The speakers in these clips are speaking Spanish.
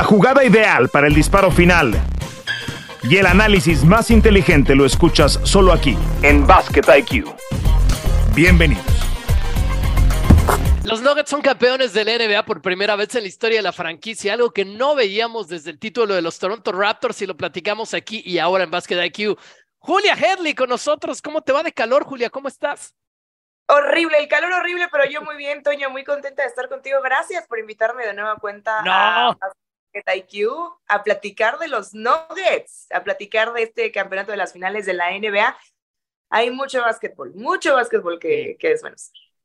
La jugada ideal para el disparo final y el análisis más inteligente lo escuchas solo aquí, en Basket IQ. Bienvenidos. Los Nuggets son campeones de la NBA por primera vez en la historia de la franquicia, algo que no veíamos desde el título de los Toronto Raptors y lo platicamos aquí y ahora en Basket IQ. Julia Headley con nosotros. ¿Cómo te va de calor, Julia? ¿Cómo estás? Horrible, el calor horrible, pero yo muy bien, Toño, muy contenta de estar contigo. Gracias por invitarme de nueva cuenta no. a, IQ a platicar de los Nuggets, a platicar de este campeonato de las finales de la NBA. Hay mucho básquetbol, mucho básquetbol que, que es bueno.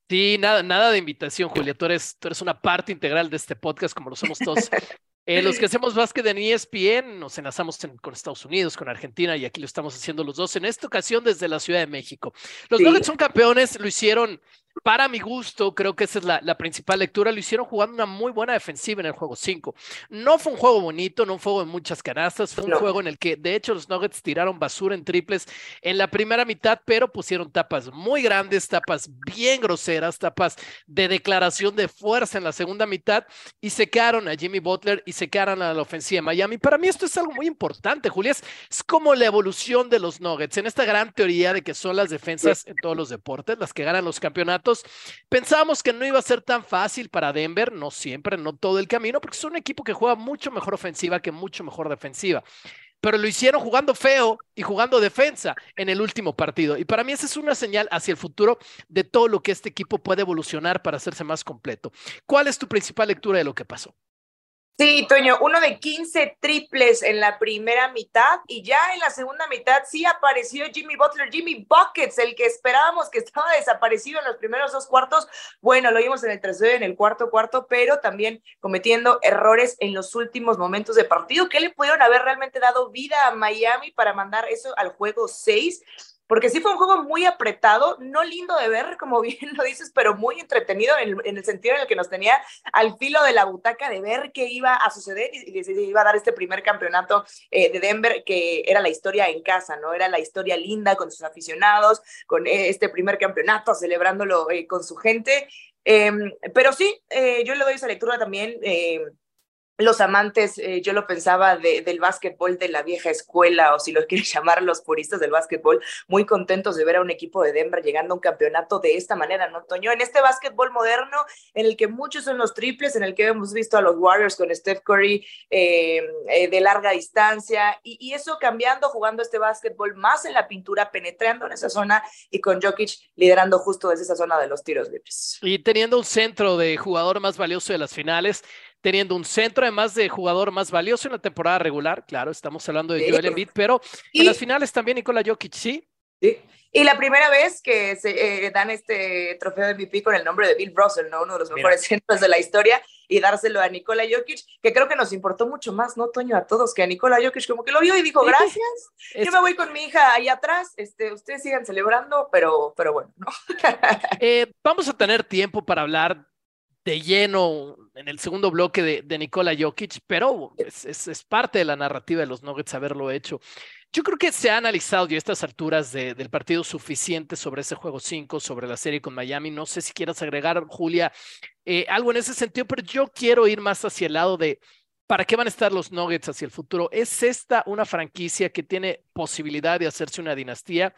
Sí, nada, nada de invitación, Julia. Tú eres, tú eres una parte integral de este podcast, como lo somos todos. Eh, los que hacemos básquet en ESPN nos enlazamos con Estados Unidos, con Argentina, y aquí lo estamos haciendo los dos, en esta ocasión desde la Ciudad de México. Los sí. Nuggets son campeones, lo hicieron para mi gusto, creo que esa es la, la, principal lectura, lo hicieron jugando una muy buena defensiva en el juego 5. No fue un juego bonito, no fue un juego de muchas canastas, fue un no. juego en el que de hecho los Nuggets tiraron basura en triples en la primera mitad, pero pusieron tapas muy grandes, tapas bien groseras, tapas de declaración de fuerza en la segunda mitad y se quedaron a Jimmy Butler y se quedaron a la ofensiva de Miami. Para mí esto es algo muy importante, Julia, es, es como la evolución de los Nuggets en esta gran teoría de que son las defensas en todos los deportes, las que ganan los campeonatos Pensábamos que no iba a ser tan fácil para Denver, no siempre, no todo el camino, porque es un equipo que juega mucho mejor ofensiva que mucho mejor defensiva. Pero lo hicieron jugando feo y jugando defensa en el último partido. Y para mí esa es una señal hacia el futuro de todo lo que este equipo puede evolucionar para hacerse más completo. ¿Cuál es tu principal lectura de lo que pasó? Sí, Toño, uno de 15 triples en la primera mitad y ya en la segunda mitad sí apareció Jimmy Butler, Jimmy Buckets, el que esperábamos que estaba desaparecido en los primeros dos cuartos. Bueno, lo vimos en el tercero y en el cuarto cuarto, pero también cometiendo errores en los últimos momentos de partido que le pudieron haber realmente dado vida a Miami para mandar eso al juego 6 porque sí fue un juego muy apretado, no lindo de ver, como bien lo dices, pero muy entretenido en el, en el, sentido en el que nos tenía al filo de la butaca de ver qué iba a suceder y, y se iba a dar este primer campeonato eh, de Denver, que era la historia en casa, ¿no? Era la historia linda con sus aficionados, con eh, este primer campeonato, celebrándolo eh, con su gente. Em, pero sí, eh, yo le doy esa lectura también em, los amantes, eh, yo lo pensaba, de, del básquetbol de la vieja escuela, o si lo quieren llamar los puristas del básquetbol, muy contentos de ver a un equipo de Denver llegando a un campeonato de esta manera, ¿no, Toño? En este básquetbol moderno, en el que muchos son los triples, en el que hemos visto a los Warriors con Steph Curry eh, eh, de larga distancia, y, y, eso cambiando, jugando este básquetbol más en la pintura, penetrando en esa zona, y con Jokic liderando justo desde esa zona de los tiros libres. Y teniendo un centro de jugador más valioso de las finales, teniendo un centro además de jugador más valioso en la temporada regular, claro, estamos hablando de Joel Embiid, pero y, en las finales también Nikola Jokic, ¿sí? Sí. Y la primera vez que se eh, dan este trofeo de MVP con el nombre de Bill Russell, ¿no? Uno de los mejores Mira. centros de la historia, y dárselo a Nikola Jokic, que creo que nos importó mucho más, ¿no, Toño? A todos, que a Nikola Jokic como que lo vio y dijo, gracias, es... yo me voy con mi hija ahí atrás, este, ustedes sigan celebrando, pero, pero bueno, ¿no? eh, vamos a tener tiempo para hablar de lleno en el segundo bloque de, de Nikola Jokic, pero es, parte de la narrativa de los Nuggets haberlo hecho. Yo creo que se ha analizado ya estas alturas de, del partido suficiente sobre ese juego 5, sobre la serie con Miami. No sé si quieras agregar, Julia, eh, algo en ese sentido, pero yo quiero ir más hacia el lado de para qué van a estar los Nuggets hacia el futuro. ¿Es esta una franquicia que tiene posibilidad de hacerse una dinastía?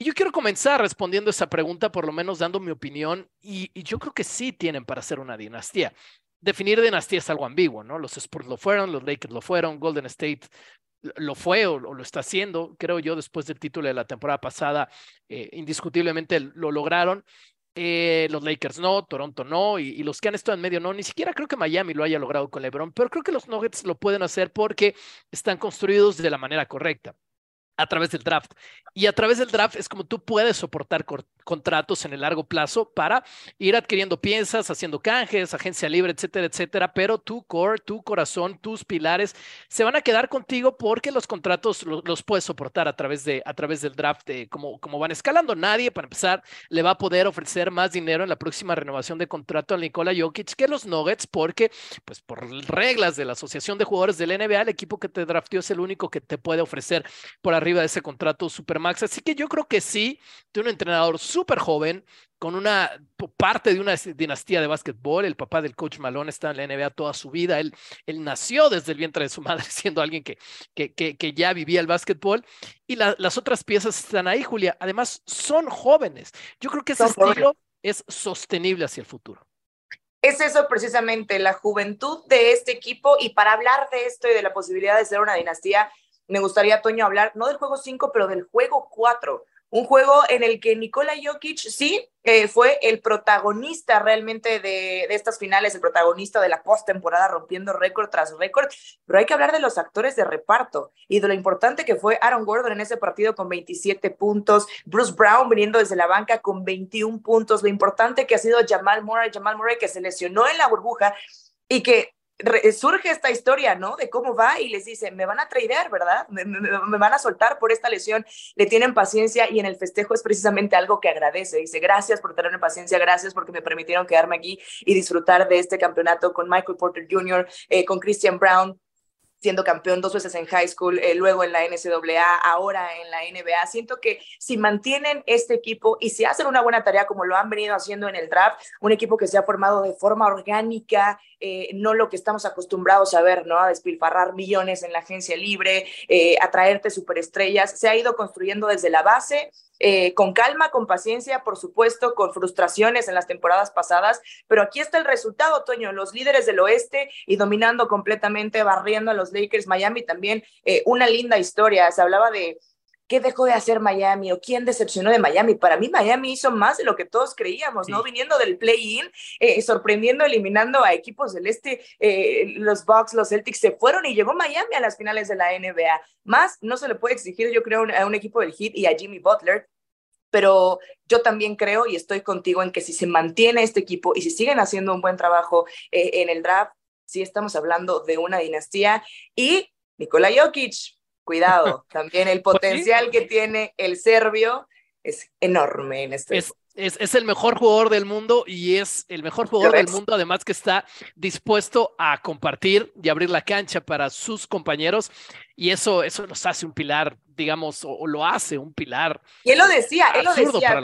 Y yo quiero comenzar respondiendo esa pregunta, por lo menos dando mi opinión, y, y, yo creo que sí tienen para hacer una dinastía. Definir dinastía es algo ambiguo, ¿no? Los Spurs lo fueron, los Lakers lo fueron, Golden State lo fue o lo está haciendo, creo yo, después del título de la temporada pasada, eh, indiscutiblemente lo lograron. Eh, los Lakers no, Toronto no, y, y, los que han estado en medio no, ni siquiera creo que Miami lo haya logrado con LeBron, pero creo que los Nuggets lo pueden hacer porque están construidos de la manera correcta a través del draft. Y a través del draft es como tú puedes soportar contratos en el largo plazo para ir adquiriendo piezas, haciendo canjes, agencia libre, etcétera, etcétera. Pero tu core, tu corazón, tus pilares se van a quedar contigo porque los contratos los, los puedes soportar a través, de, a través del draft, eh, como, como van escalando. Nadie, para empezar, le va a poder ofrecer más dinero en la próxima renovación de contrato a Nikola Jokic que los Nuggets, porque, pues, por reglas de la Asociación de Jugadores del NBA, el equipo que te drafteó es el único que te puede ofrecer por arriba arriba de ese contrato Supermax. Así que yo creo que sí, de un entrenador súper joven, con una parte de una dinastía de básquetbol. El papá del coach Malone está en la NBA toda su vida. Él, él nació desde el vientre de su madre siendo alguien que, que, que, ya vivía el básquetbol. Y las otras piezas están ahí, Julia. Además, son jóvenes. Yo creo que ese estilo es sostenible hacia el futuro. Es eso precisamente, la juventud de este equipo. Y para hablar de esto y de la posibilidad de ser una dinastía, me gustaría, Toño, hablar no del juego 5, pero del juego 4 un juego en el que Nikola Jokic sí eh, fue el protagonista realmente de, estas finales, el protagonista de la postemporada, rompiendo récord tras récord. Pero hay que hablar de los actores de reparto y de lo importante que fue Aaron Gordon en ese partido con 27 puntos, Bruce Brown viniendo desde la banca con 21 puntos, lo importante que ha sido Jamal Murray, Jamal Murray que se lesionó en la burbuja y que surge esta historia, ¿no? De cómo va y les dice, me van a traer, ¿verdad? Me, van a soltar por esta lesión, le tienen paciencia y en el festejo es precisamente algo que agradece. Dice, gracias por tenerme paciencia, gracias porque me permitieron quedarme aquí y disfrutar de este campeonato con Michael Porter Jr., eh, con Christian Brown, siendo campeón dos veces en high school, eh, luego en la NCAA, ahora en la NBA. Siento que si mantienen este equipo y si hacen una buena tarea como lo han venido haciendo en el draft, un equipo que se ha formado de forma orgánica, eh, no lo que estamos acostumbrados a ver, ¿no? A despilfarrar millones en la agencia libre, eh, a traerte superestrellas, se ha ido construyendo desde la base eh, con calma, con paciencia, por supuesto, con frustraciones en las temporadas pasadas, pero aquí está el resultado, Toño, los líderes del oeste y dominando completamente, barriendo a los Lakers, Miami también, eh, una linda historia, se hablaba de qué dejó de hacer Miami o quién decepcionó de Miami. Para mí Miami hizo más de lo que todos creíamos, ¿no? Viniendo del play-in, eh, sorprendiendo, eliminando a equipos del este, los Bucks, los Celtics se fueron y llegó Miami a las finales de la NBA. Más no se le puede exigir, yo creo, a un equipo del Heat y a Jimmy Butler, pero yo también creo y estoy contigo en que si se mantiene este equipo y si siguen haciendo un buen trabajo eh, en el draft, sí estamos hablando de una dinastía. Y Nikola Jokic, cuidado, también el pues potencial que tiene el serbio es enorme en este es, es, el mejor jugador del mundo y es el mejor jugador del mundo, además que está dispuesto a compartir y abrir la cancha para sus compañeros y eso, eso nos hace un pilar, digamos, o, lo hace un pilar. Y él lo decía, él lo decía,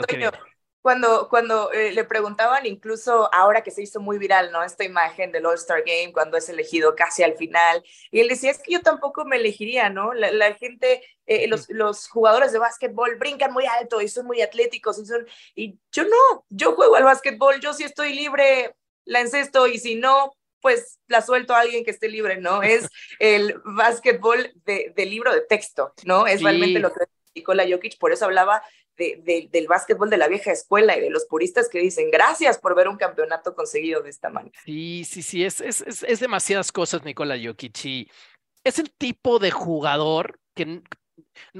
cuando, cuando eh, le preguntaban, incluso ahora que se hizo muy viral, ¿no? Esta imagen del All-Star Game, cuando es elegido casi al final, y él decía, es que yo tampoco me elegiría, ¿no? La, gente, eh, los, los, jugadores de básquetbol brincan muy alto y son muy atléticos, y, son, y yo no, yo juego al básquetbol, yo sí estoy libre, la encesto, y si no, pues la suelto a alguien que esté libre, ¿no? Es el básquetbol de, libro de texto, ¿no? Es realmente lo que Nikola Jokic, por eso hablaba del básquetbol de la vieja escuela y de los puristas que dicen gracias por ver un campeonato conseguido de esta manera. Sí, sí, sí, es, es, es, demasiadas cosas, Nicola Jokic. Es el tipo de jugador que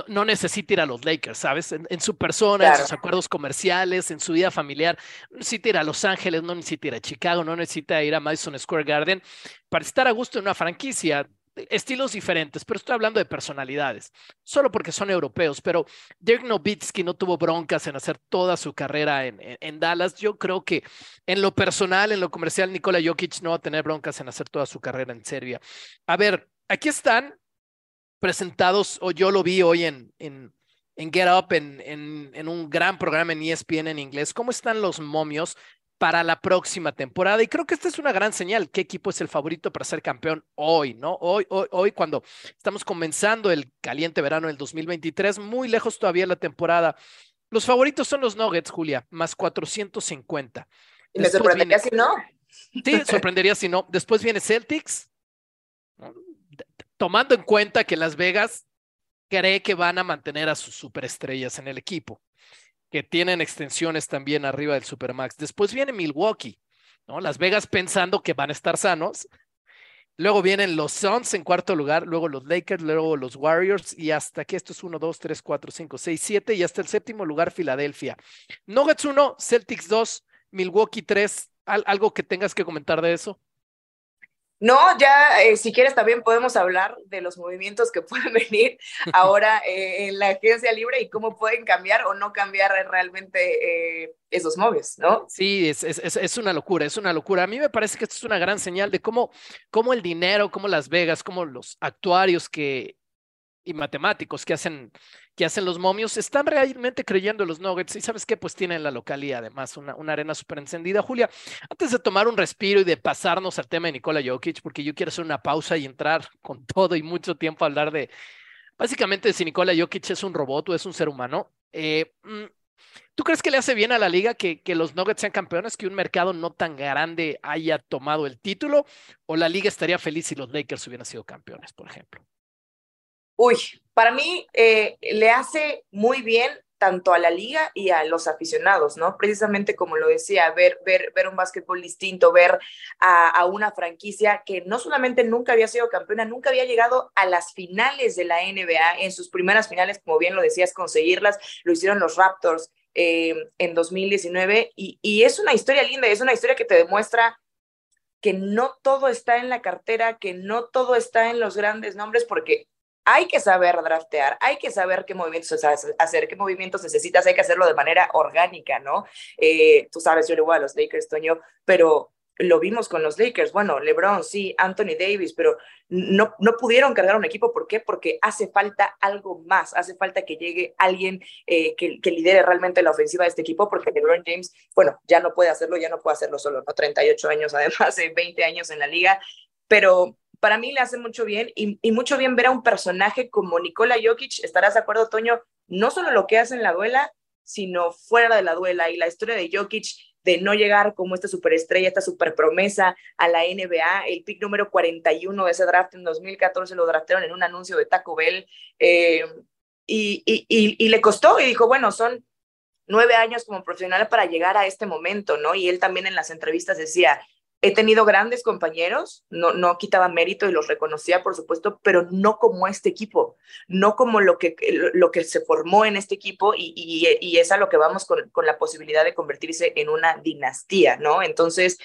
no, necesita ir a los Lakers, ¿sabes? En, su persona, en sus acuerdos comerciales, en su vida familiar. No necesita ir a Los Ángeles, no necesita ir a Chicago, no necesita ir a Madison Square Garden para estar a gusto en una franquicia estilos diferentes, pero estoy hablando de personalidades, solo porque son europeos, pero Dirk Nowitzki no tuvo broncas en hacer toda su carrera en, Dallas. Yo creo que en lo personal, en lo comercial, Nikola Jokic no va a tener broncas en hacer toda su carrera en Serbia. A ver, aquí están presentados, o yo lo vi hoy en, en, en Get Up, en, en, un gran programa en ESPN en inglés. ¿Cómo están los momios? Para la próxima temporada. Y creo que esta es una gran señal. ¿Qué equipo es el favorito para ser campeón hoy, no? Hoy, hoy, hoy, cuando estamos comenzando el caliente verano del 2023, muy lejos todavía la temporada. Los favoritos son los Nuggets, Julia, más 450. Y me sorprendería si no. Sí, sorprendería si no. Después viene Celtics, tomando en cuenta que Las Vegas cree que van a mantener a sus superestrellas en el equipo que tienen extensiones también arriba del Supermax. Después viene Milwaukee, ¿no? Las Vegas pensando que van a estar sanos. Luego vienen los Suns en cuarto lugar, luego los Lakers, luego los Warriors y hasta aquí esto es 1, 2, 3, 4, 5, 6, 7 y hasta el séptimo lugar Filadelfia. Nuggets 1, Celtics 2, Milwaukee 3. ¿Algo que tengas que comentar de eso? No, ya eh, si quieres también podemos hablar de los movimientos que pueden venir ahora eh, en la agencia libre y cómo pueden cambiar o no cambiar realmente eh, esos móviles, ¿no? Sí, es, es, es, una locura, es una locura. A mí me parece que esto es una gran señal de cómo, cómo el dinero, cómo Las Vegas, cómo los actuarios que y matemáticos que hacen, que hacen los momios están realmente creyendo en los Nuggets y sabes qué, pues tienen la localidad además, una, una arena súper encendida. Julia, antes de tomar un respiro y de pasarnos al tema de Nikola Jokic, porque yo quiero hacer una pausa y entrar con todo y mucho tiempo a hablar de, básicamente, si Nikola Jokic es un robot o es un ser humano. Eh, mm, ¿Tú crees que le hace bien a la liga que, que, los Nuggets sean campeones, que un mercado no tan grande haya tomado el título? ¿O la liga estaría feliz si los Lakers hubieran sido campeones, por ejemplo? Uy, para mí eh, le hace muy bien tanto a la liga y a los aficionados, ¿no? Precisamente como lo decía, ver, ver, ver un básquetbol distinto, ver a, una franquicia que no solamente nunca había sido campeona, nunca había llegado a las finales de la NBA, en sus primeras finales, como bien lo decías, conseguirlas, lo hicieron los Raptors eh, en 2019, y, y es una historia linda, es una historia que te demuestra que no todo está en la cartera, que no todo está en los grandes nombres, porque hay que saber draftear, hay que saber qué movimientos hacer, qué movimientos necesitas, hay que hacerlo de manera orgánica, ¿no? Eh, tú sabes, yo le voy a los Lakers, Toño, pero lo vimos con los Lakers, bueno, LeBron, sí, Anthony Davis, pero no, no pudieron cargar un equipo, ¿por qué? Porque hace falta algo más, hace falta que llegue alguien eh, que, que, lidere realmente la ofensiva de este equipo, porque LeBron James, bueno, ya no puede hacerlo, ya no puede hacerlo solo, ¿no? 38 años, además de 20 años en la liga, pero para mí le hace mucho bien y, y, mucho bien ver a un personaje como Nikola Jokic, estarás de acuerdo, Toño, no solo lo que hace en la duela, sino fuera de la duela y la historia de Jokic de no llegar como esta superestrella, esta superpromesa a la NBA, el pick número 41 de ese draft en 2014 lo draftaron en un anuncio de Taco Bell eh, y, y, y le costó y dijo, bueno, son nueve años como profesional para llegar a este momento, ¿no? Y él también en las entrevistas decía, He tenido grandes compañeros, no, no quitaba mérito y los reconocía, por supuesto, pero no como este equipo, no como lo que, lo que se formó en este equipo y, y, y es a lo que vamos con, con la posibilidad de convertirse en una dinastía, ¿no? Entonces,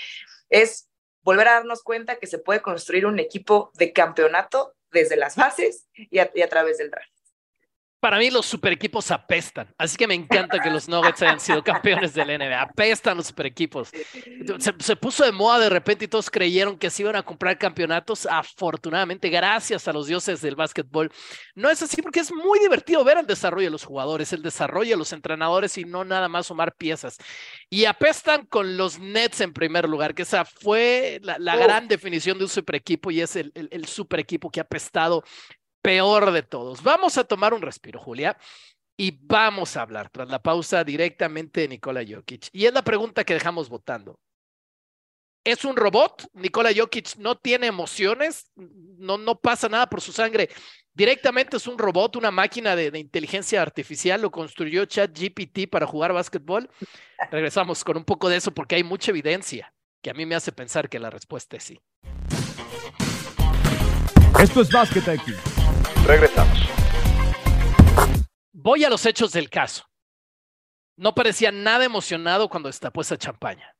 es volver a darnos cuenta que se puede construir un equipo de campeonato desde las bases y a, y a través del draft. Para mí los super equipos apestan, así que me encanta que los Nuggets hayan sido campeones del NBA. Apestan los super equipos. Se, se, puso de moda de repente y todos creyeron que se iban a comprar campeonatos. Afortunadamente, gracias a los dioses del básquetbol. No es así porque es muy divertido ver el desarrollo de los jugadores, el desarrollo de los entrenadores y no nada más sumar piezas. Y apestan con los Nets en primer lugar, que esa fue la, la gran definición de un super equipo y es el, el, el super equipo que ha apestado peor de todos. Vamos a tomar un respiro, Julia, y vamos a hablar tras la pausa directamente de Nikola Jokic. Y es la pregunta que dejamos votando. ¿Es un robot? Nikola Jokic no tiene emociones, no, no pasa nada por su sangre. Directamente es un robot, una máquina de, de inteligencia artificial, lo construyó ChatGPT para jugar básquetbol. Regresamos con un poco de eso porque hay mucha evidencia que a mí me hace pensar que la respuesta es sí. Esto es Basket IQ. Regresamos. Voy a los hechos del caso. No parecía nada emocionado cuando destapó esa champaña.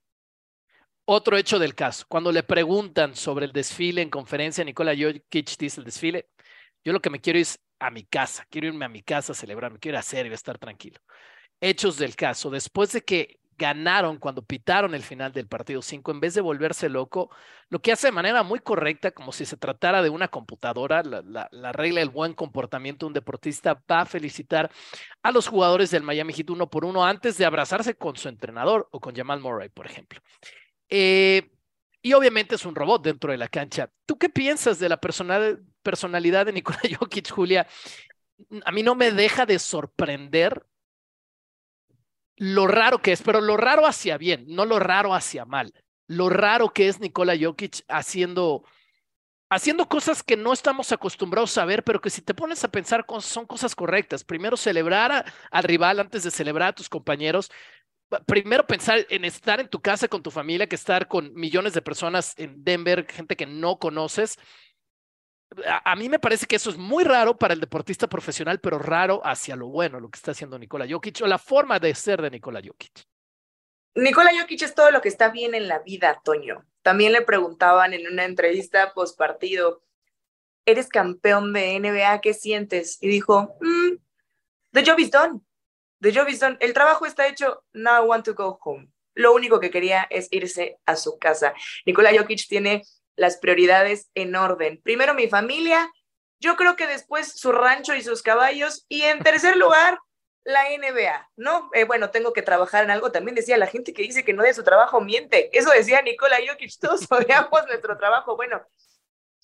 Otro hecho del caso, cuando le preguntan sobre el desfile en conferencia, Nicola Jokic dice el desfile, yo lo que me quiero es a mi casa, quiero irme a mi casa a celebrar, me quiero hacer y estar tranquilo. Hechos del caso, después de que ganaron cuando pitaron el final del partido 5, en vez de volverse loco, lo que hace de manera muy correcta, como si se tratara de una computadora, la, la, la regla del buen comportamiento de un deportista, va a felicitar a los jugadores del Miami Heat uno por uno antes de abrazarse con su entrenador o con Jamal Murray, por ejemplo. Eh, y obviamente es un robot dentro de la cancha. ¿Tú qué piensas de la personal, personalidad de Nikola Jokic, Julia? A mí no me deja de sorprender lo raro que es, pero lo raro hacia bien, no lo raro hacia mal. Lo raro que es Nikola Jokic haciendo, haciendo cosas que no estamos acostumbrados a ver, pero que si te pones a pensar son cosas correctas. Primero celebrar al rival antes de celebrar a tus compañeros. Primero pensar en estar en tu casa con tu familia que estar con millones de personas en Denver, gente que no conoces a, mí me parece que eso es muy raro para el deportista profesional, pero raro hacia lo bueno, lo que está haciendo Nikola Jokic o la forma de ser de Nikola Jokic. Nikola Jokic es todo lo que está bien en la vida, Toño. También le preguntaban en una entrevista post partido, eres campeón de NBA, ¿qué sientes? Y dijo, mm, the job is done. The job is done. El trabajo está hecho, now I want to go home. Lo único que quería es irse a su casa. Nikola Jokic tiene las prioridades en orden. Primero mi familia Yo creo que después su rancho y sus caballos. Y en tercer lugar, la NBA, ¿no? Eh, bueno, tengo que trabajar en algo. También decía la gente que dice que no de su trabajo miente. Eso decía Nikola Jokic, todos odiamos nuestro trabajo. Bueno,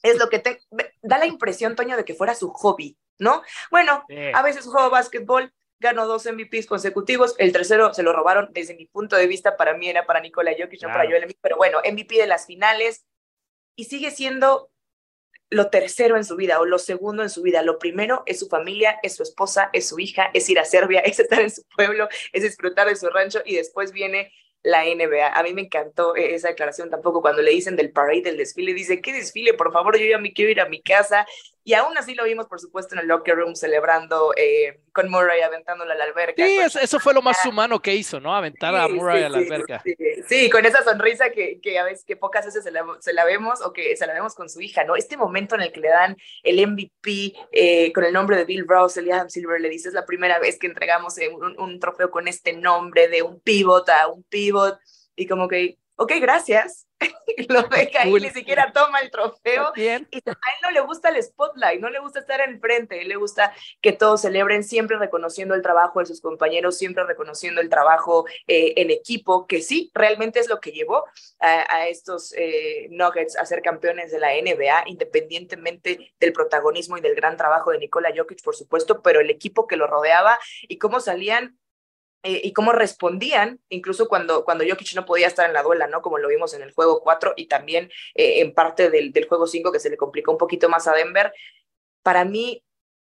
es lo que te da la impresión, Toño, de que fuera su hobby, ¿no? Bueno, a veces juego básquetbol, ganó dos MVPs consecutivos, el tercero se lo robaron desde mi punto de vista, para mí era para Nikola Jokic, no para Joel Embiid, pero bueno, MVP de las finales y sigue siendo lo tercero en su vida o lo segundo en su vida. Lo primero es su familia, es su esposa, es su hija, es ir a Serbia, es estar en su pueblo, es disfrutar de su rancho y después viene la NBA. A mí me encantó e-, esa declaración tampoco cuando le dicen del parade, del desfile, dice, ¿qué desfile? Por favor, yo ya me quiero ir a mi casa. Y aún así lo vimos, por supuesto, en el locker room celebrando eh, con Murray aventándola a la alberca. Sí, eso, fue lo más humano que hizo, ¿no? Aventar a Murray a la alberca. Sí, con esa sonrisa que, que, a veces que pocas veces se la, se la, vemos o que se la vemos con su hija, ¿no? Este momento en el que le dan el MVP eh, con el nombre de Bill Russell y Adam Silver le dice, es la primera vez que entregamos eh, un, un trofeo con este nombre de un pivot a un pivot y como que, ok, gracias, lo deja ahí, ni siquiera toma el trofeo. Y a él no le gusta el spotlight, no le gusta estar enfrente, a él le gusta que todos celebren, siempre reconociendo el trabajo de sus compañeros, siempre reconociendo el trabajo eh, en equipo, que sí, realmente es lo que llevó a, estos eh, Nuggets a ser campeones de la NBA, independientemente del protagonismo y del gran trabajo de Nikola Jokic, por supuesto, pero el equipo que lo rodeaba y cómo salían eh, y cómo respondían, incluso cuando, cuando Jokic no podía estar en la duela, ¿no? Como lo vimos en el juego 4 y también eh, en parte del, del juego 5 que se le complicó un poquito más a Denver. Para mí,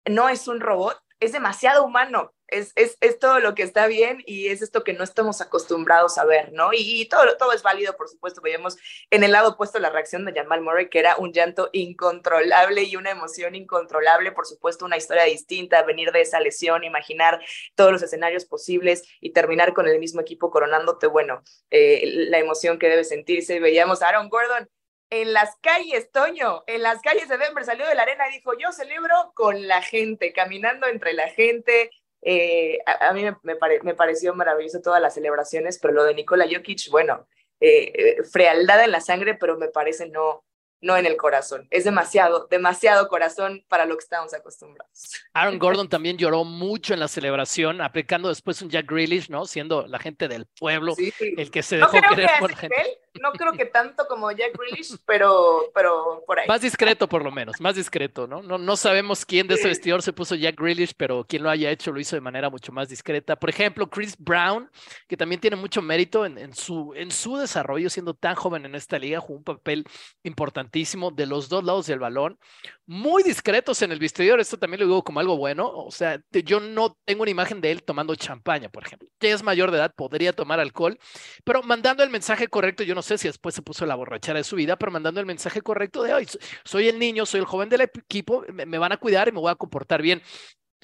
no es un robot, es demasiado humano es, es, es, todo lo que está bien y es esto que no estamos acostumbrados a ver, ¿no? Y, todo, todo es válido, por supuesto. Veíamos en el lado opuesto la reacción de Jamal Murray, que era un llanto incontrolable y una emoción incontrolable, por supuesto, una historia distinta, venir de esa lesión, imaginar todos los escenarios posibles y terminar con el mismo equipo coronándote, bueno, eh, la emoción que debe sentirse. Veíamos a Aaron Gordon en las calles, Toño, en las calles de Denver, salió de la arena y dijo, yo celebro con la gente, caminando entre la gente, eh, a, mí me, me, pareció maravilloso todas las celebraciones, pero lo de Nikola Jokic, bueno, eh, frialdad en la sangre, pero me parece no, no en el corazón. Es demasiado, demasiado corazón para lo que estamos acostumbrados. Aaron Gordon también lloró mucho en la celebración, aplicando después un Jack Grealish, ¿no? Siendo la gente del pueblo el que se dejó querer por la gente. No creo que tanto como Jack Grealish, pero, pero por ahí. Más discreto, por lo menos, más discreto, ¿no? No, no sabemos quién de ese vestidor se puso Jack Grealish, pero quien lo haya hecho lo hizo de manera mucho más discreta. Por ejemplo, Chris Brown, que también tiene mucho mérito en, en su, en su desarrollo, siendo tan joven en esta liga, jugó un papel importantísimo de los dos lados del balón, muy discretos en el vestidor, esto también lo digo como algo bueno, o sea, yo no tengo una imagen de él tomando champaña, por ejemplo, que es mayor de edad, podría tomar alcohol, pero mandando el mensaje correcto, yo no sé si después se puso la borrachera de su vida, pero mandando el mensaje correcto de hoy, soy el niño, soy el joven del equipo, me van a cuidar y me voy a comportar bien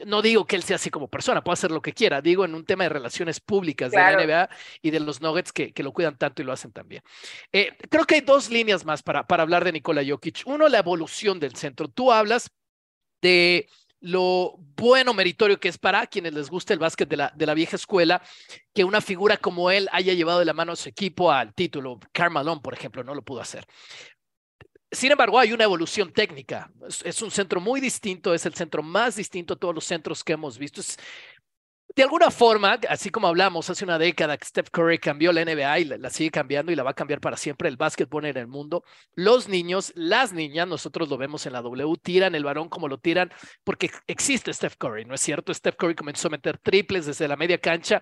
no digo que él sea así como persona, puede hacer lo que quiera, digo en un tema de relaciones públicas de la NBA y de los Nuggets que, que, lo cuidan tanto y lo hacen también. Eh, creo que hay dos líneas más para, para hablar de Nikola Jokic. Uno, la evolución del centro. Tú hablas de lo bueno meritorio que es para quienes les gusta el básquet de la, de la vieja escuela, que una figura como él haya llevado de la mano a su equipo al título. Carmalón, por ejemplo, no lo pudo hacer. Sin embargo, hay una evolución técnica. Es, un centro muy distinto, es el centro más distinto a todos los centros que hemos visto. De alguna forma, así como hablamos hace una década que Steph Curry cambió la NBA y la, sigue cambiando y la va a cambiar para siempre el básquetbol en el mundo, los niños, las niñas, nosotros lo vemos en la W, tiran el varón como lo tiran porque existe Steph Curry, ¿no es cierto? Steph Curry comenzó a meter triples desde la media cancha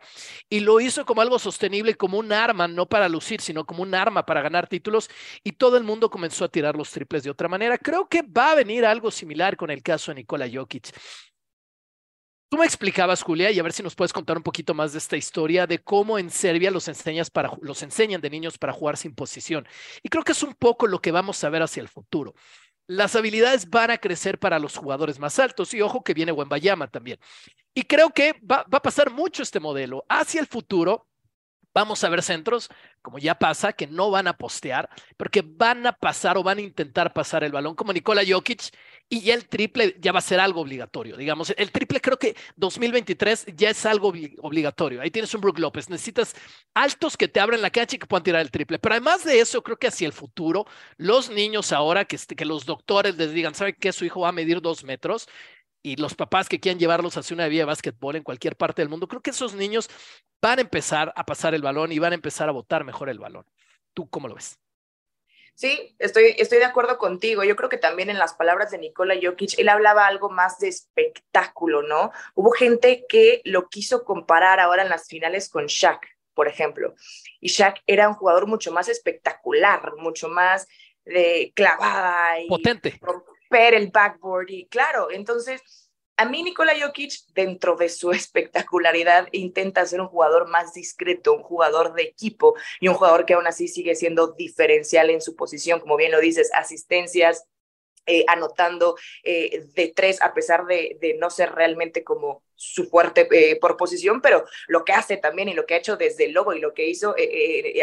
y lo hizo como algo sostenible, como un arma, no para lucir, sino como un arma para ganar títulos y todo el mundo comenzó a tirar los triples de otra manera. Creo que va a venir algo similar con el caso de Nikola Jokic. Tú me explicabas, Julia, y a ver si nos puedes contar un poquito más de esta historia de cómo en Serbia los, enseñas para, los enseñan de niños para jugar sin posición. Y creo que es un poco lo que vamos a ver hacia el futuro. Las habilidades van a crecer para los jugadores más altos y ojo que viene Wembayama también. Y creo que va, va a pasar mucho este modelo. Hacia el futuro, Vamos a ver centros, como ya pasa, que no van a postear, pero que van a pasar o van a intentar pasar el balón, como Nikola Jokic, y ya el triple ya va a ser algo obligatorio. Digamos, el triple creo que 2023 ya es algo obligatorio. Ahí tienes un Brook López. Necesitas altos que te abren la cancha y que puedan tirar el triple. Pero además de eso, creo que hacia el futuro, los niños ahora que, este, los doctores les digan, ¿sabe que su hijo va a medir dos metros? Y los papás que quieran llevarlos hacia una vía de básquetbol en cualquier parte del mundo, creo que esos niños van a empezar a pasar el balón y van a empezar a botar mejor el balón. ¿Tú cómo lo ves? Sí, estoy, estoy de acuerdo contigo. Yo creo que también en las palabras de Nikola Jokic, él hablaba algo más de espectáculo, ¿no? Hubo gente que lo quiso comparar ahora en las finales con Shaq, por ejemplo. Y Shaq era un jugador mucho más espectacular, mucho más de clavada y potente. Romper el backboard y claro, entonces a mí Nikola Jokic, dentro de su espectacularidad, intenta ser un jugador más discreto, un jugador de equipo y un jugador que aún así sigue siendo diferencial en su posición, como bien lo dices, asistencias, eh, anotando eh, de tres, a pesar de, no ser realmente como su fuerte eh, por posición, pero lo que hace también y lo que ha hecho desde el Lobo y lo que hizo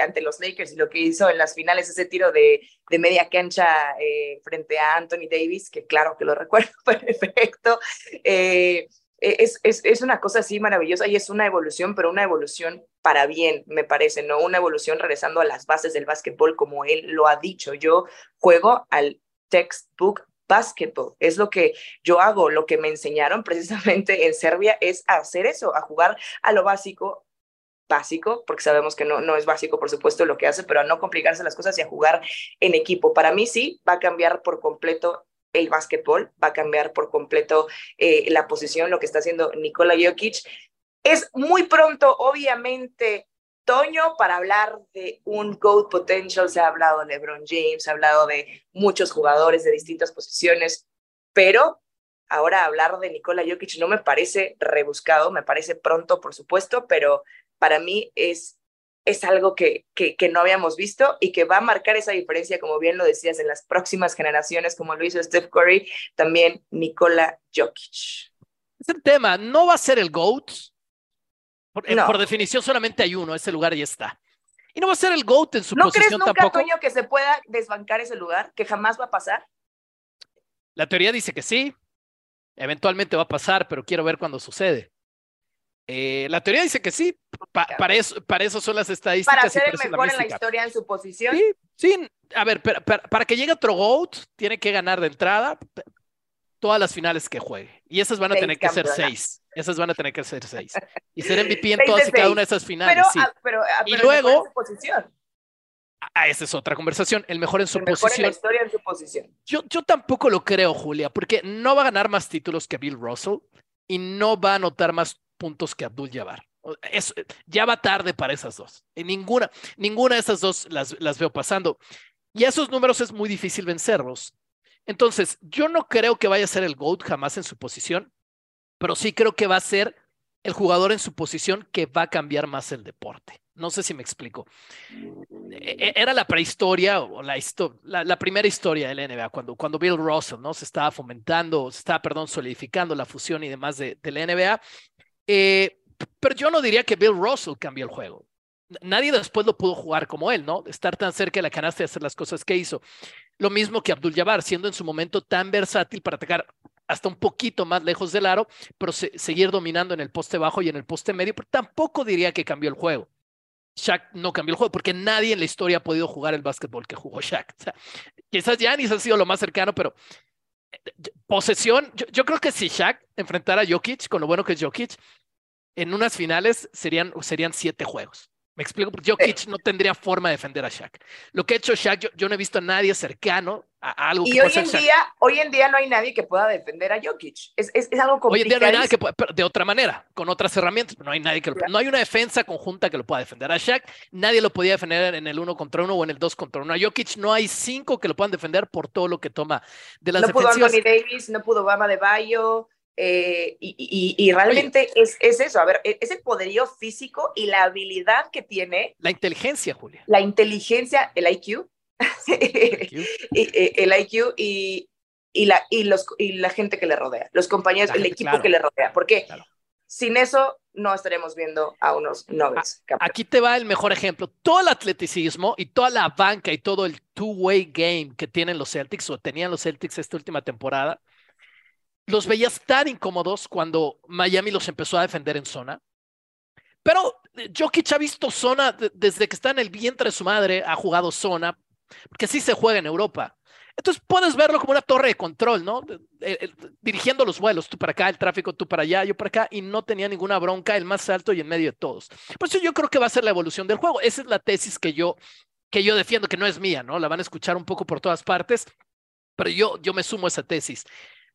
ante los Lakers y lo que hizo en las finales, ese tiro de, de media cancha frente a Anthony Davis, que claro que lo recuerdo perfecto. Es, es, es, una cosa así maravillosa y es una evolución, pero una evolución para bien, me parece, ¿no? Una evolución regresando a las bases del básquetbol, como él lo ha dicho. Yo juego al textbook basketball. Es lo que yo hago, lo que me enseñaron precisamente en Serbia es hacer eso, a jugar a lo básico, básico, porque sabemos que no, no es básico, por supuesto, lo que hace, pero a no complicarse las cosas y a jugar en equipo. Para mí sí, va a cambiar por completo el básquetbol, va a cambiar por completo eh, la posición, lo que está haciendo Nikola Jokic. Es muy pronto, obviamente, Toño para hablar de un GOAT potential. Se ha hablado de LeBron James, se ha hablado de muchos jugadores de distintas posiciones, pero ahora hablar de Nikola Jokic no me parece rebuscado, me parece pronto, por supuesto, pero para mí es, es algo que, que, que, no habíamos visto y que va a marcar esa diferencia, como bien lo decías, en las próximas generaciones, como lo hizo Steph Curry, también Nikola Jokic. Es el tema, no va a ser el GOAT, eh, por, definición solamente hay uno, ese lugar ya está. Y no va a ser el GOAT en su posición tampoco. ¿No crees nunca, Toño, que se pueda desbancar ese lugar? ¿Que jamás va a pasar? La teoría dice que sí. Eventualmente va a pasar, pero quiero ver cuándo sucede. Eh, la teoría dice que sí. para, eso, para eso son las estadísticas. Para ser el mejor en la historia en su posición. Sí, sí. A ver, para que llegue otro GOAT, tiene que ganar de entrada todas las finales que juegue. Y esas van a tener que ser seis. Esas van a tener que ser seis. Y ser MVP en todas y cada una de esas finales. Pero, sí. y luego. Ah, esa es otra conversación. El mejor en su posición. En la historia en su posición. Yo, yo tampoco lo creo, Julia, porque no va a ganar más títulos que Bill Russell y no va a anotar más puntos que Abdul Jabbar. Es, ya va tarde para esas dos. En ninguna, ninguna de esas dos las, las veo pasando. Y a esos números es muy difícil vencerlos. Entonces, yo no creo que vaya a ser el GOAT jamás en su posición, pero sí creo que va a ser el jugador en su posición que va a cambiar más el deporte. No sé si me explico. E, e, era la prehistoria o la, la, primera historia del NBA, cuando, cuando Bill Russell ¿no? se estaba fomentando, se estaba, perdón, solidificando la fusión y demás de, de la NBA. Eh, pero yo no diría que Bill Russell cambió el juego. Nadie después lo pudo jugar como él, ¿no? Estar tan cerca de la canasta y hacer las cosas que hizo. Lo mismo que Abdul Jabbar, siendo en su momento tan versátil para atacar hasta un poquito más lejos del aro, pero seguir dominando en el poste bajo y en el poste medio, pero tampoco diría que cambió el juego. Shaq no cambió el juego porque nadie en la historia ha podido jugar el básquetbol que jugó Shaq. O sea, quizás Giannis ha sido lo más cercano, pero eh, posesión, yo, creo que si Shaq enfrentara a Jokic, con lo bueno que es Jokic, en unas finales serían, serían siete juegos. Me explico, porque Jokic no tendría forma de defender a Shaq. Lo que ha hecho Shaq, yo, no he visto a nadie cercano a, algo y que hoy en día, hoy en día no hay nadie que pueda defender a Jokic. Es, es, es algo complicado. Hoy en día no hay nadie que pueda, de otra manera, con otras herramientas, no hay nadie que no hay una defensa conjunta que lo pueda defender a Shaq. Nadie lo podía defender en el uno contra uno o en el dos contra uno. A Jokic no hay cinco que lo puedan defender por todo lo que toma de las no defensivas. No pudo Anthony Davis, no pudo Bama de Bayo. Eh, y, realmente es, es, eso, a ver, e, es el poderío físico y la habilidad que tiene. La inteligencia, Julia. La inteligencia, el IQ. el IQ y, y, la, y, los, y la gente que le rodea, los compañeros, el equipo que le rodea. Porque sin eso no estaremos viendo a unos Nuggets. Aquí te va el mejor ejemplo. Todo el atleticismo y toda la banca y todo el two-way game que tienen los Celtics o tenían los Celtics esta última temporada los veías tan incómodos cuando Miami los empezó a defender en zona. Pero eh, Jokic ha visto zona desde que está en el vientre de su madre, ha jugado zona, porque sí se juega en Europa. Entonces puedes verlo como una torre de control, ¿no? dirigiendo los vuelos, tú para acá, el tráfico, tú para allá, yo para acá, y no tenía ninguna bronca, el más alto y en medio de todos. Por eso yo creo que va a ser la evolución del juego. Esa es la tesis que yo, que yo defiendo, que no es mía, ¿no? La van a escuchar un poco por todas partes, pero yo, yo me sumo a esa tesis.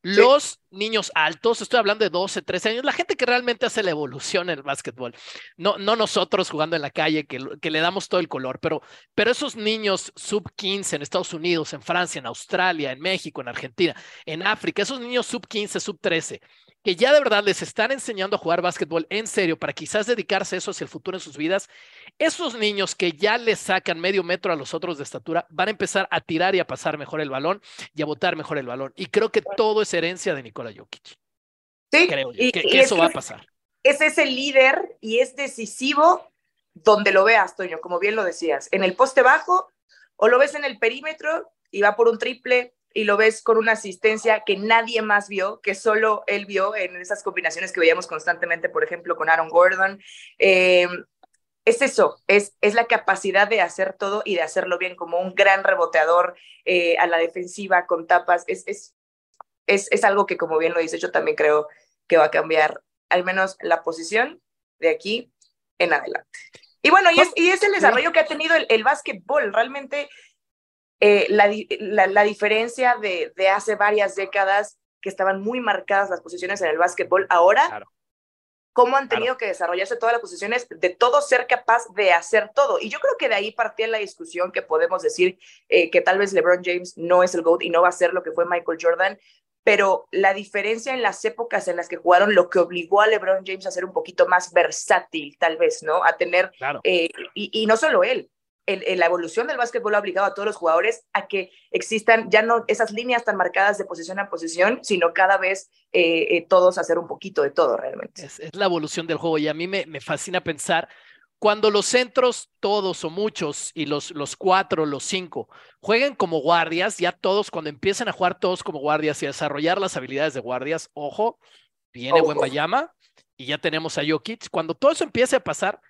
Los niños altos, estoy hablando de 12, 13 años, la gente que realmente hace la evolución en el básquetbol, no, no nosotros jugando en la calle que, que le damos todo el color, pero, pero esos niños sub 15 en Estados Unidos, en Francia, en Australia, en México, en Argentina, en África, esos niños sub 15, sub 13, que ya de verdad les están enseñando a jugar básquetbol en serio para quizás dedicarse a eso hacia el futuro en sus vidas, esos niños que ya les sacan medio metro a los otros de estatura van a empezar a tirar y a pasar mejor el balón y a botar mejor el balón. Y creo que todo es herencia de Nikola Jokic. Sí, creo que, eso va a pasar. Es ese líder y es decisivo donde lo veas, Toño, como bien lo decías, en el poste bajo o lo ves en el perímetro y va por un triple y lo ves con una asistencia que nadie más vio, que solo él vio en esas combinaciones que veíamos constantemente, por ejemplo, con Aaron Gordon. Eh, es eso, es, es la capacidad de hacer todo y de hacerlo bien, como un gran reboteador eh, a la defensiva con tapas. Es, es, es, es algo que, como bien lo dice, yo también creo que va a cambiar al menos la posición de aquí en adelante. Y bueno, y es, y es el desarrollo que ha tenido el, el básquetbol. Realmente eh, la, la, diferencia de, de, hace varias décadas que estaban muy marcadas las posiciones en el básquetbol, ahora, cómo han tenido que desarrollarse todas las posiciones, de todo ser capaz de hacer todo. Y yo creo que de ahí partía la discusión que podemos decir eh, que tal vez LeBron James no es el GOAT y no va a ser lo que fue Michael Jordan, pero la diferencia en las épocas en las que jugaron, lo que obligó a LeBron James a ser un poquito más versátil, tal vez, ¿no? A tener, eh, y, y, no solo él, la evolución del básquetbol ha obligado a todos los jugadores a que existan ya no esas líneas tan marcadas de posición a posición, sino cada vez eh, eh, todos hacer un poquito de todo realmente. Es, la evolución del juego y a mí me, me, fascina pensar cuando los centros, todos o muchos, y los, los cuatro, los cinco, jueguen como guardias, ya todos, cuando empiecen a jugar todos como guardias y a desarrollar las habilidades de guardias, ojo, viene buen Bayama y ya tenemos a Jokic. Cuando todo eso empiece a pasar,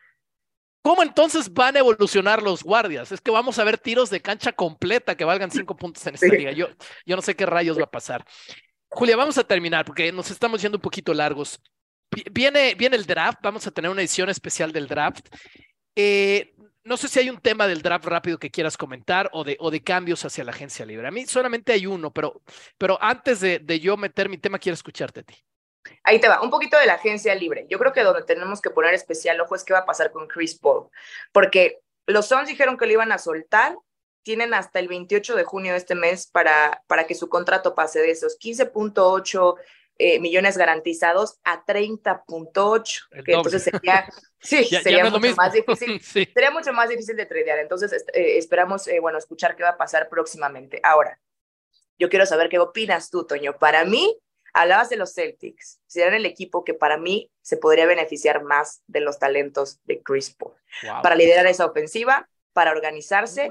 ¿Cómo entonces van a evolucionar los guardias? Es que vamos a ver tiros de cancha completa que valgan cinco puntos en esta liga. Yo, yo no sé qué rayos va a pasar. Julia, vamos a terminar porque nos estamos yendo un poquito largos. Viene, viene el draft, vamos a tener una edición especial del draft. Eh, no sé si hay un tema del draft rápido que quieras comentar o de, o de cambios hacia la agencia libre. A mí solamente hay uno, pero, pero antes de, de yo meter mi tema, quiero escucharte a ti. Ahí te va, un poquito de la agencia libre. Yo creo que donde tenemos que poner especial ojo es qué va a pasar con Chris Paul, porque los Suns dijeron que lo iban a soltar, tienen hasta el 28 de junio de este mes para, para que su contrato pase de esos 15.8 eh, millones garantizados a 30.8, que entonces sería, sí, sería mucho más difícil, sería mucho más difícil de tradear. Entonces eh, esperamos, eh, bueno, escuchar qué va a pasar próximamente. Ahora, yo quiero saber qué opinas tú, Toño. Para mí, Hablabas de los Celtics, serían el equipo que para mí se podría beneficiar más de los talentos de Chris Paul. Para liderar esa ofensiva, para organizarse.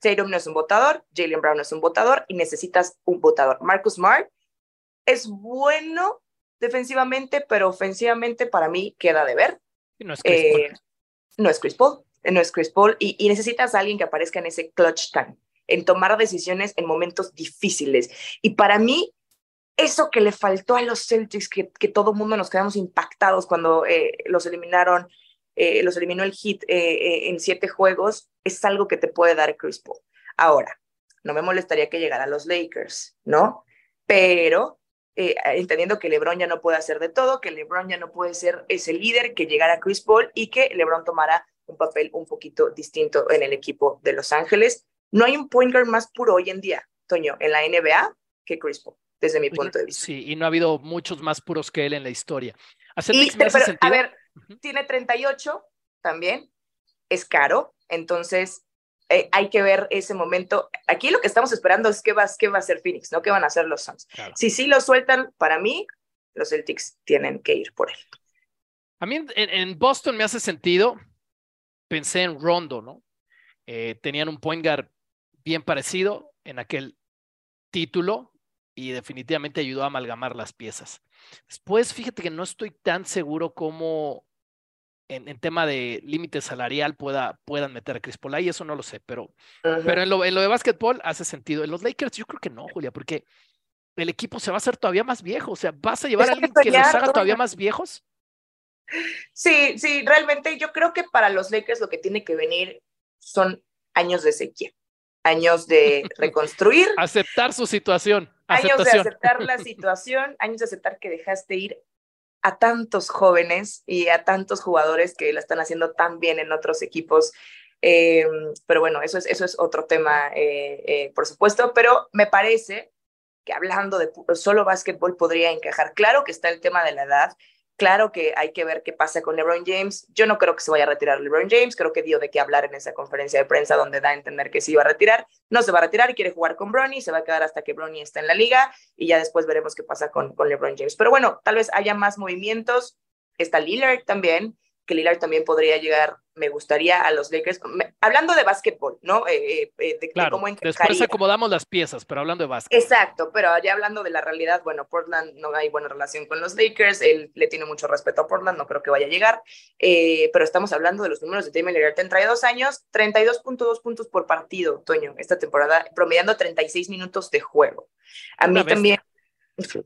Tatum no es un votador, Jalen Brown no es un votador y necesitas un votador. Marcus Smart es bueno defensivamente, pero ofensivamente para mí queda de ver. no es Chris Paul. Eh, no es Chris Paul, no es Chris Paul y, y necesitas a alguien que aparezca en ese clutch time, en tomar decisiones en momentos difíciles. Y para mí, eso que le faltó a los Celtics, que, que todo el mundo nos quedamos impactados cuando eh, los eliminaron, eh, los eliminó el Heat eh, en siete juegos, es algo que te puede dar Chris Paul. Ahora, no me molestaría que llegara a los Lakers, ¿no? Pero entendiendo que LeBron ya no puede hacer de todo, que LeBron ya no puede ser ese líder, que llegara Chris Paul y que LeBron tomara un papel un poquito distinto en el equipo de Los Ángeles. No hay un point guard más puro hoy en día, Toño, en la NBA que Chris Paul desde mi punto de vista. Sí, y no ha habido muchos más puros que él en la historia. Y, a ver, tiene 38 también, es caro, entonces eh, hay que ver ese momento. Aquí lo que estamos esperando es qué va, qué va a hacer Phoenix, no qué van a hacer los Suns. Si sí lo sueltan, para mí, los Celtics tienen que ir por él. A mí en, Boston me hace sentido, pensé en Rondo, ¿no? Eh, tenían un point guard bien parecido en aquel título, y definitivamente ayudó a amalgamar las piezas. Después, fíjate que no estoy tan seguro cómo en, tema de límite salarial pueda, puedan meter a Chris Paul ahí, eso no lo sé, pero, pero en, lo, en lo de básquetbol hace sentido. En los Lakers yo creo que no, Julia, porque el equipo se va a hacer todavía más viejo. O sea, ¿vas a llevar a alguien que los haga todavía más viejos? Sí, sí, realmente yo creo que para los Lakers lo que tiene que venir son años de sequía, años de reconstruir. Aceptar su situación. Años de aceptar la situación, años de aceptar que dejaste ir a tantos jóvenes y a tantos jugadores que la están haciendo tan bien en otros equipos. Eh, pero bueno, eso es, eso es otro tema, eh, eh, por supuesto, pero me parece que hablando de solo básquetbol podría encajar. Claro que está el tema de la edad, Claro que hay que ver qué pasa con LeBron James. Yo no creo que se vaya a retirar LeBron James. Creo que dio de qué hablar en esa conferencia de prensa donde da a entender que se iba a retirar. No se va a retirar y quiere jugar con Bronny. Se va a quedar hasta que Bronny esté en la liga y ya después veremos qué pasa con, con LeBron James. Pero bueno, tal vez haya más movimientos. Está Lillard también, que Lillard también podría llegar me gustaría a los Lakers, hablando de básquetbol, ¿no? Eh, eh, eh, de, claro, cómo Después acomodamos las piezas, pero hablando de básquet. Exacto, pero ya hablando de la realidad, bueno, Portland no hay buena relación con los Lakers, él le tiene mucho respeto a Portland, no creo que vaya a llegar, pero estamos hablando de los números de Damian Lillard en dos años, 32.2 puntos por partido, Toño, esta temporada, promediando 36 minutos de juego. A mí también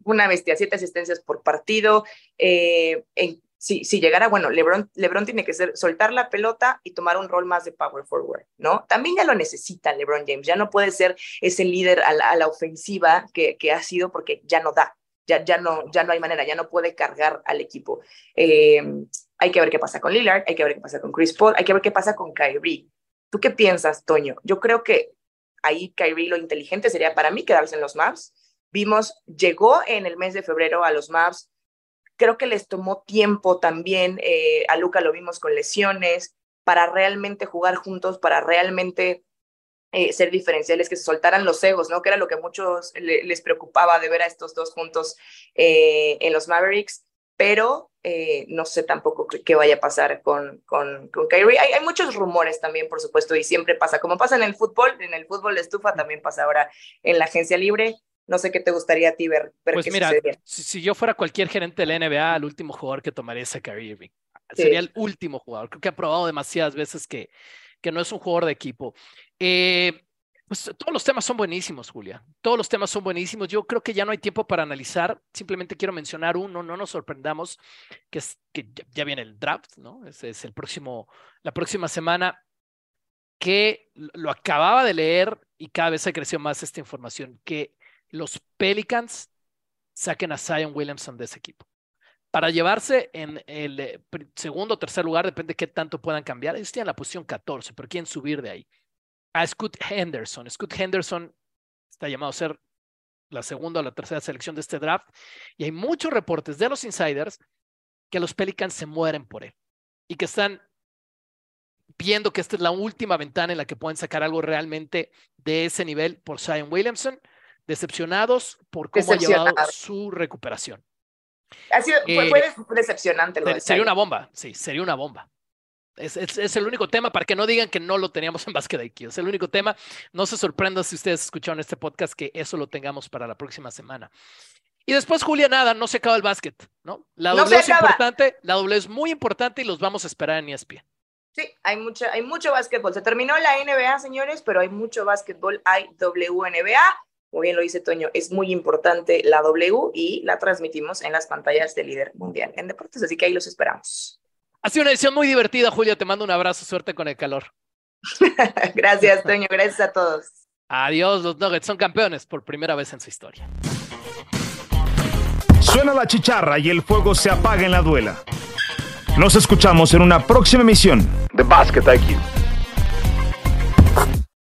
una bestia, siete asistencias por partido, en si, si llegara, bueno, LeBron, LeBron tiene que ser soltar la pelota y tomar un rol más de power forward, ¿no? También ya lo necesita LeBron James, ya no puede ser ese líder a la, ofensiva que, ha sido porque ya no da, ya, ya, no, ya no hay manera, ya no puede cargar al equipo. Eh, hay que ver qué pasa con Lillard, hay que ver qué pasa con Chris Paul, hay que ver qué pasa con Kyrie. ¿Tú qué piensas, Toño? Yo creo que ahí Kyrie lo inteligente sería para mí quedarse en los Mavs. Vimos, llegó en el mes de febrero a los Mavs, Creo que les tomó tiempo también, eh, a Luca lo vimos con lesiones, para realmente jugar juntos, para realmente eh, ser diferenciales, que se soltaran los egos, ¿no? Que era lo que a muchos les preocupaba de ver a estos dos juntos eh, en los Mavericks, pero no sé tampoco qué vaya a pasar con, con, con Kyrie. Hay, hay, muchos rumores también, por supuesto, y siempre pasa, como pasa en el fútbol, en el fútbol de estufa también pasa ahora en la agencia libre. No sé qué te gustaría a ti ver. pues mira, si, yo fuera cualquier gerente de la NBA, el último jugador que tomaría es Kyrie Irving. Sería el último jugador. Creo que ha probado demasiadas veces que, que no es un jugador de equipo. Eh, pues todos los temas son buenísimos, Julia. Todos los temas son buenísimos. Yo creo que ya no hay tiempo para analizar. Simplemente quiero mencionar uno. No nos sorprendamos que, es, que ya viene el draft, ¿no? Ese es el próximo, la próxima semana que lo acababa de leer y cada vez se creció más esta información, que los Pelicans saquen a Zion Williamson de ese equipo. Para llevarse en el eh, segundo o tercer lugar, depende de qué tanto puedan cambiar. Ellos tienen la posición 14, pero quieren subir de ahí. A Scott Henderson. Scott Henderson está llamado a ser la segunda o la tercera selección de este draft. Y hay muchos reportes de los insiders que los Pelicans se mueren por él y que están viendo que esta es la última ventana en la que pueden sacar algo realmente de ese nivel por Zion Williamson decepcionados por cómo ha llevado su recuperación. Ha sido, fue, eh, decepcionante. Lo sería una bomba, sí, sería una bomba. Es, es, el único tema para que no digan que no lo teníamos en Basket IQ. Es el único tema. No se sorprendan si ustedes escucharon este podcast que eso lo tengamos para la próxima semana. Y después, Julia, nada, no se acaba el básquet, ¿no? La doble es importante, la doble es muy importante y los vamos a esperar en ESPN. Sí, hay mucho, hay mucho básquetbol. Se terminó la NBA, señores, pero hay mucho básquetbol. Hay WNBA como bien lo dice Toño, es muy importante la W y la transmitimos en las pantallas de líder mundial en deportes, así que ahí los esperamos. Ha sido una edición muy divertida, Julio. Te mando un abrazo, suerte con el calor. gracias, Toño, gracias a todos. Adiós, los Nuggets son campeones por primera vez en su historia. Suena la chicharra y el fuego se apaga en la duela. Nos escuchamos en una próxima emisión de Basket IQ.